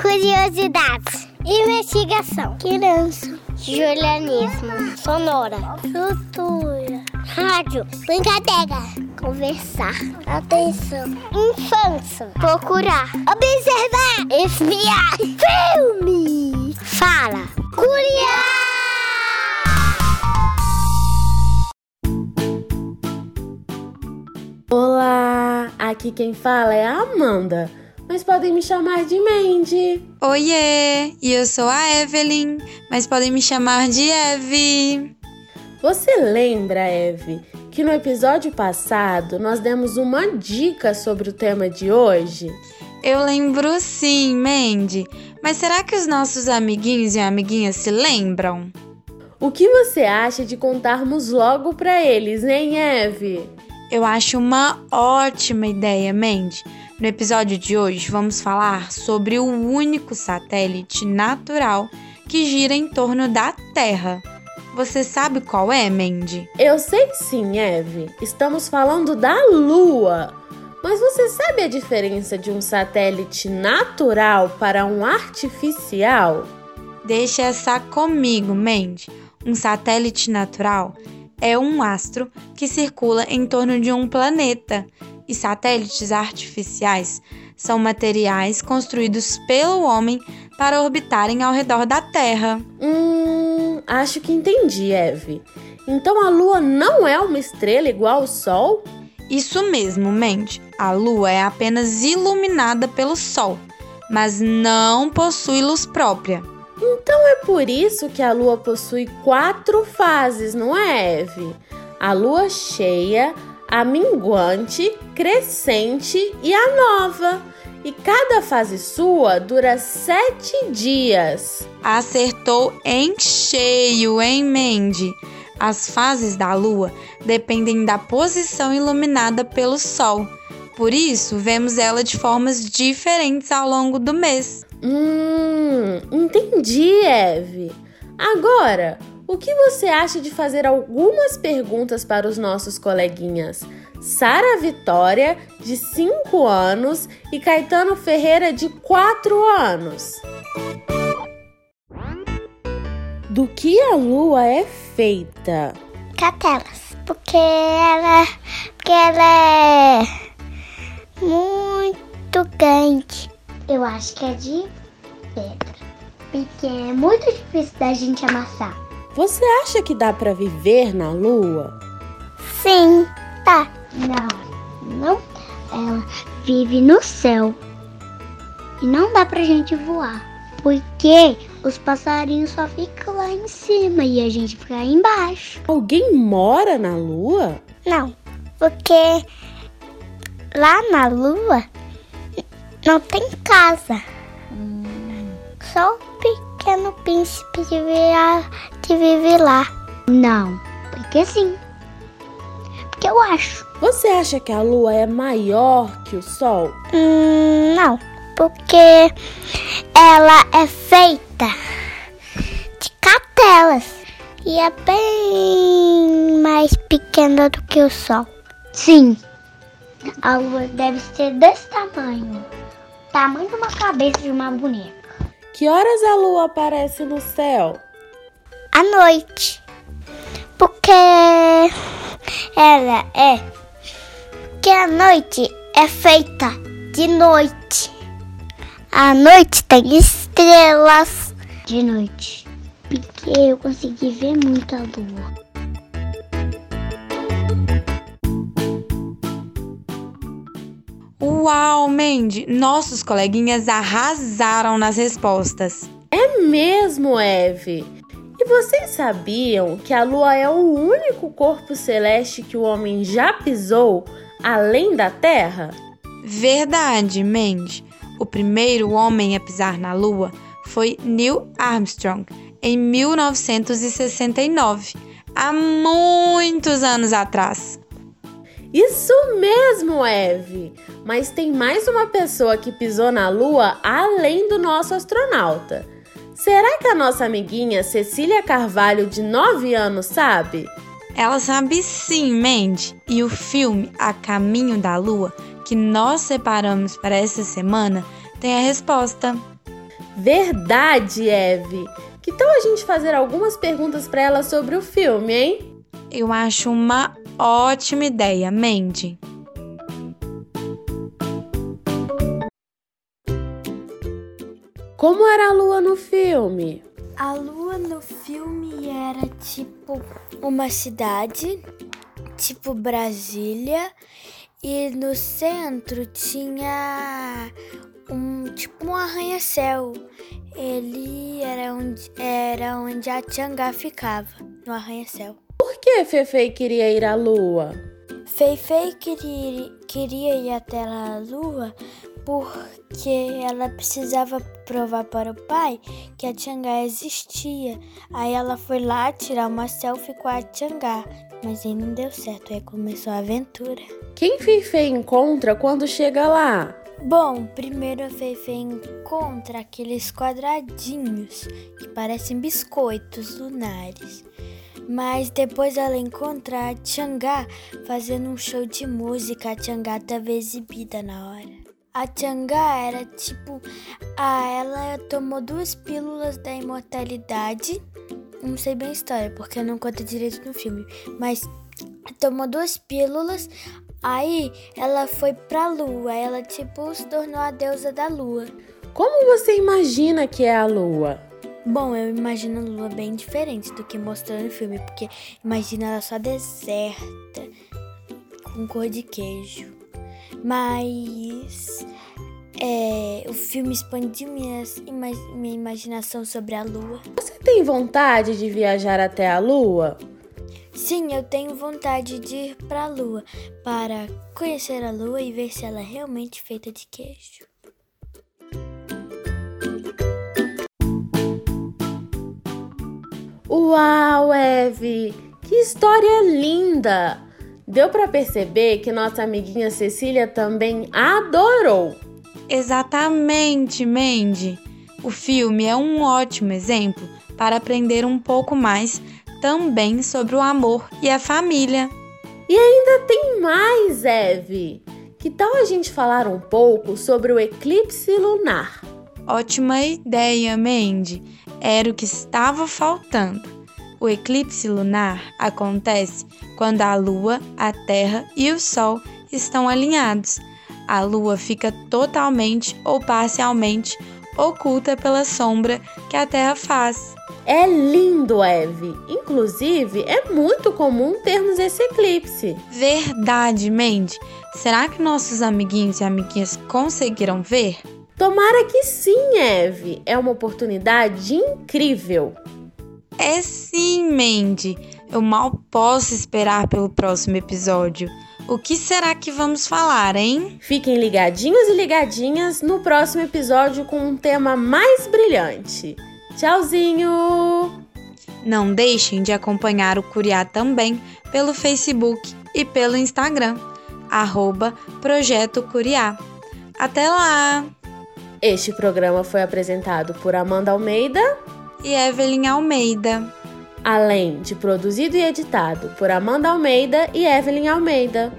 Curiosidades. Investigação. Criança. Julianismo. Sonora. Cultura. Rádio. Brincadeira. Conversar. Atenção. Infância. Procurar. Observar. Espiar. Filme. Fala. Curiar. Olá, aqui quem fala é a Amanda, mas podem me chamar de Mandy. Oiê, e eu sou a Evelyn, mas podem me chamar de Eve. Você lembra, Eve, que no episódio passado nós demos uma dica sobre o tema de hoje? Eu lembro sim, Mandy, mas será que os nossos amiguinhos e amiguinhas se lembram? O que você acha de contarmos logo para eles, hein, Eve? Eu acho uma ótima ideia, Mandy. No episódio de hoje, vamos falar sobre o único satélite natural que gira em torno da Terra. Você sabe qual é, Mandy? Eu sei sim, Eve. Estamos falando da Lua. Mas você sabe a diferença de um satélite natural para um artificial? Deixa essa comigo, Mandy. Um satélite natural é um astro que circula em torno de um planeta, e satélites artificiais são materiais construídos pelo homem para orbitarem ao redor da Terra. Hum, acho que entendi, Eve. Então a Lua não é uma estrela igual ao Sol? Isso mesmo, mente. A Lua é apenas iluminada pelo Sol, mas não possui luz própria. Então é por isso que a lua possui quatro fases, não é, Eve? A lua cheia, a minguante, crescente e a nova. E cada fase sua dura sete dias. Acertou em cheio, hein, Mandy? As fases da lua dependem da posição iluminada pelo sol. Por isso, vemos ela de formas diferentes ao longo do mês. Hum, entendi, Eve. Agora, o que você acha de fazer algumas perguntas para os nossos coleguinhas? Sara Vitória, de 5 anos, e Caetano Ferreira, de 4 anos. Do que a lua é feita? Catelas. Porque ela, porque ela é muito grande. Eu acho que é de pedra. Porque é muito difícil da gente amassar. Você acha que dá para viver na lua? Sim, tá. Não, não. Ela vive no céu. E não dá pra gente voar. Porque os passarinhos só ficam lá em cima e a gente fica aí embaixo. Alguém mora na lua? Não, porque lá na lua não tem casa. Só o pequeno príncipe que vive, que vive lá. Não, porque sim. Porque eu acho. Você acha que a lua é maior que o sol? Hum, não, porque ela é feita de catelas e é bem mais pequena do que o sol. Sim, a lua deve ser desse tamanho tamanho de uma cabeça de uma boneca. Que horas a lua aparece no céu? À noite. Porque ela é. Porque a noite é feita de noite. A noite tem estrelas de noite. Porque eu consegui ver muito a lua. Uau, Mandy! Nossos coleguinhas arrasaram nas respostas. É mesmo, Eve. E vocês sabiam que a Lua é o único corpo celeste que o homem já pisou além da Terra? Verdade, Mandy. O primeiro homem a pisar na Lua foi Neil Armstrong em 1969, há muitos anos atrás. Isso mesmo, Eve! Mas tem mais uma pessoa que pisou na Lua além do nosso astronauta. Será que a nossa amiguinha Cecília Carvalho, de 9 anos, sabe? Ela sabe sim, Mandy. E o filme A Caminho da Lua, que nós separamos para essa semana, tem a resposta. Verdade, Eve! Que tal a gente fazer algumas perguntas para ela sobre o filme, hein? Eu acho uma ótima ideia, Mandy. Como era a lua no filme? A lua no filme era tipo uma cidade, tipo Brasília, e no centro tinha um tipo um arranha-céu. Ele era onde, era onde a Tiangá ficava, no arranha-céu. Por que Feifei queria ir à lua? Feifei queria, queria ir até a lua porque ela precisava provar para o pai que a Tiangá existia. Aí ela foi lá tirar uma selfie com a Tiangá, mas aí não deu certo, aí começou a aventura. Quem Feifei encontra quando chega lá? Bom, primeiro a Feifei encontra aqueles quadradinhos que parecem biscoitos lunares. Mas depois ela encontra a Tiangá fazendo um show de música. A Tiangá estava exibida na hora. A Tiangá era tipo. Ah, ela tomou duas pílulas da imortalidade. Não sei bem a história, porque não conta direito no filme. Mas tomou duas pílulas. Aí ela foi pra lua, ela tipo se tornou a deusa da lua. Como você imagina que é a lua? Bom, eu imagino a lua bem diferente do que mostrou no filme, porque imagina ela só deserta, com cor de queijo. Mas é, o filme expandiu minhas, minha imaginação sobre a lua. Você tem vontade de viajar até a lua? Sim, eu tenho vontade de ir para a Lua para conhecer a Lua e ver se ela é realmente feita de queijo. Uau, Eve! Que história linda! Deu para perceber que nossa amiguinha Cecília também adorou. Exatamente, Mandy. O filme é um ótimo exemplo para aprender um pouco mais também sobre o amor e a família. E ainda tem mais, Eve. Que tal a gente falar um pouco sobre o eclipse lunar? Ótima ideia, Mandy. Era o que estava faltando. O eclipse lunar acontece quando a Lua, a Terra e o Sol estão alinhados. A Lua fica totalmente ou parcialmente oculta pela sombra que a Terra faz. É lindo, Eve. Inclusive, é muito comum termos esse eclipse. Verdade, Mandy. Será que nossos amiguinhos e amiguinhas conseguiram ver? Tomara que sim, Eve. É uma oportunidade incrível. É sim, Mandy. Eu mal posso esperar pelo próximo episódio. O que será que vamos falar, hein? Fiquem ligadinhos e ligadinhas no próximo episódio com um tema mais brilhante. Tchauzinho! Não deixem de acompanhar o Curiá também pelo Facebook e pelo Instagram, arroba Projeto Curiá. Até lá! Este programa foi apresentado por Amanda Almeida e Evelyn Almeida. Além de produzido e editado por Amanda Almeida e Evelyn Almeida.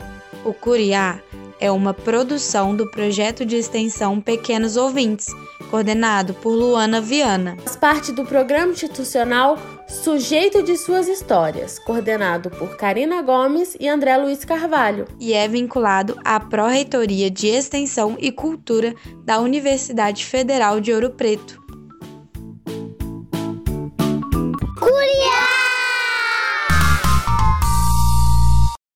O Curiá é uma produção do projeto de extensão Pequenos Ouvintes coordenado por Luana Viana. Faz parte do programa institucional Sujeito de Suas Histórias, coordenado por Karina Gomes e André Luiz Carvalho. E é vinculado à Pró-Reitoria de Extensão e Cultura da Universidade Federal de Ouro Preto.